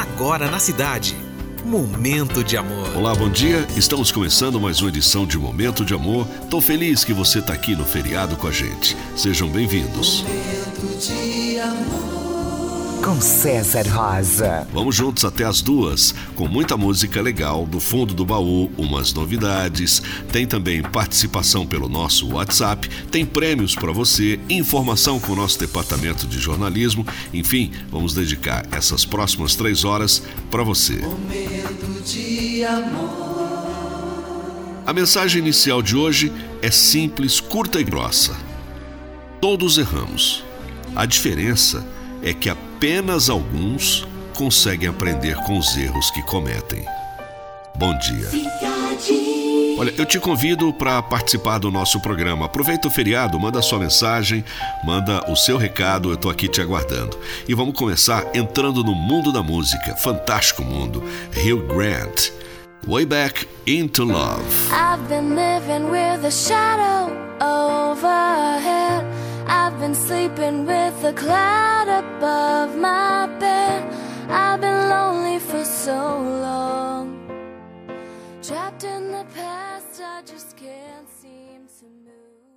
agora na cidade. Momento de Amor. Olá, bom dia. Estamos começando mais uma edição de Momento de Amor. Tô feliz que você está aqui no feriado com a gente. Sejam bem-vindos. Momento de Amor com César Rosa. Vamos juntos até as duas, com muita música legal do fundo do baú, umas novidades, tem também participação pelo nosso WhatsApp, tem prêmios para você, informação com o nosso departamento de jornalismo, enfim, vamos dedicar essas próximas três horas para você. Momento de amor. A mensagem inicial de hoje é simples, curta e grossa. Todos erramos. A diferença é que apenas alguns conseguem aprender com os erros que cometem. Bom dia. Olha, eu te convido para participar do nosso programa. Aproveita o feriado, manda sua mensagem, manda o seu recado, eu estou aqui te aguardando. E vamos começar entrando no mundo da música, fantástico mundo. Hugh Grant, Way Back into Love. I've been living with a shadow overhead. I've been sleeping with a cloud above Trapped in the past, I just can't